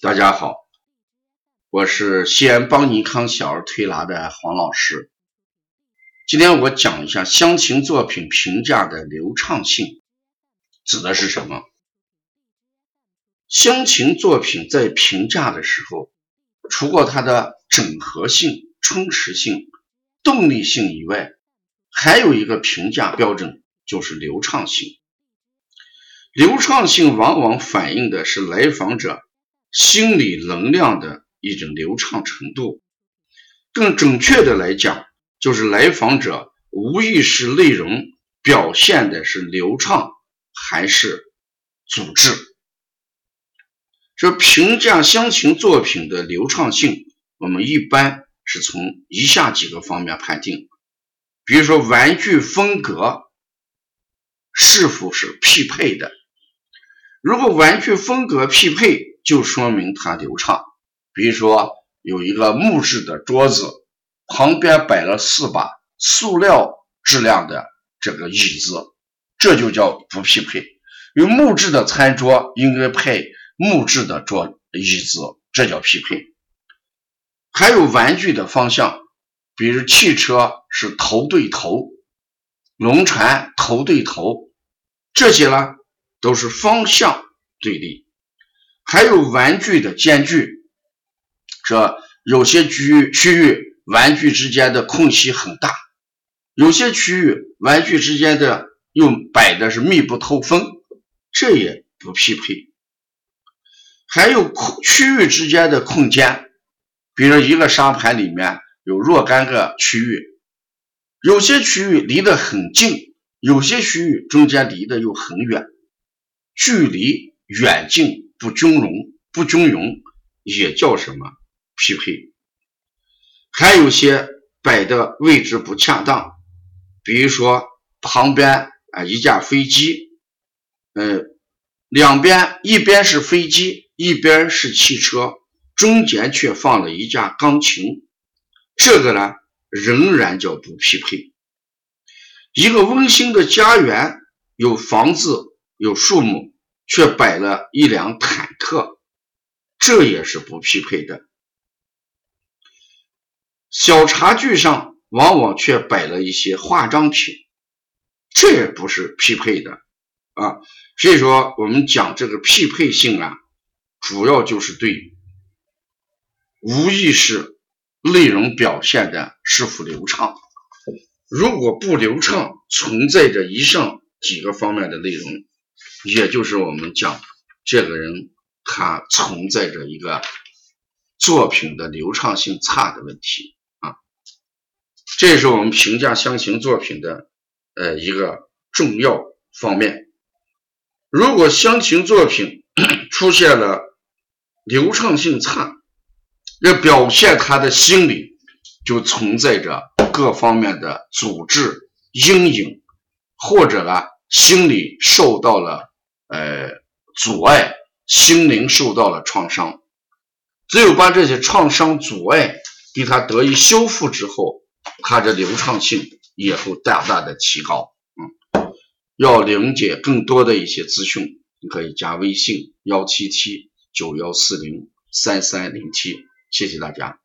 大家好，我是西安邦尼康小儿推拿的黄老师。今天我讲一下乡情作品评价的流畅性指的是什么？乡情作品在评价的时候，除过它的整合性、充实性、动力性以外，还有一个评价标准就是流畅性。流畅性往往反映的是来访者。心理能量的一种流畅程度，更准确的来讲，就是来访者无意识内容表现的是流畅还是组织。这评价乡情作品的流畅性，我们一般是从以下几个方面判定，比如说玩具风格是否是匹配的，如果玩具风格匹配。就说明它流畅。比如说，有一个木质的桌子，旁边摆了四把塑料质量的这个椅子，这就叫不匹配。有木质的餐桌应该配木质的桌椅子，这叫匹配。还有玩具的方向，比如汽车是头对头，龙船头对头，这些呢都是方向对立。还有玩具的间距，说有些区域区域玩具之间的空隙很大，有些区域玩具之间的又摆的是密不透风，这也不匹配。还有空区域之间的空间，比如一个沙盘里面有若干个区域，有些区域离得很近，有些区域中间离得又很远，距离远近。不均匀，不均匀也叫什么匹配？还有些摆的位置不恰当，比如说旁边啊一架飞机，呃，两边一边是飞机，一边是汽车，中间却放了一架钢琴，这个呢仍然叫不匹配。一个温馨的家园，有房子，有树木。却摆了一辆坦克，这也是不匹配的。小茶具上往往却摆了一些化妆品，这也不是匹配的啊。所以说，我们讲这个匹配性啊，主要就是对无意识内容表现的是否流畅。如果不流畅，存在着以上几个方面的内容。也就是我们讲，这个人他存在着一个作品的流畅性差的问题啊，这是我们评价乡情作品的呃一个重要方面。如果乡情作品 出现了流畅性差，那表现他的心理就存在着各方面的阻滞阴影，或者呢心理受到了。呃，阻碍心灵受到了创伤，只有把这些创伤阻碍给他得以修复之后，他的流畅性也会大大的提高。嗯，要了解更多的一些资讯，你可以加微信幺七七九幺四零三三零七，谢谢大家。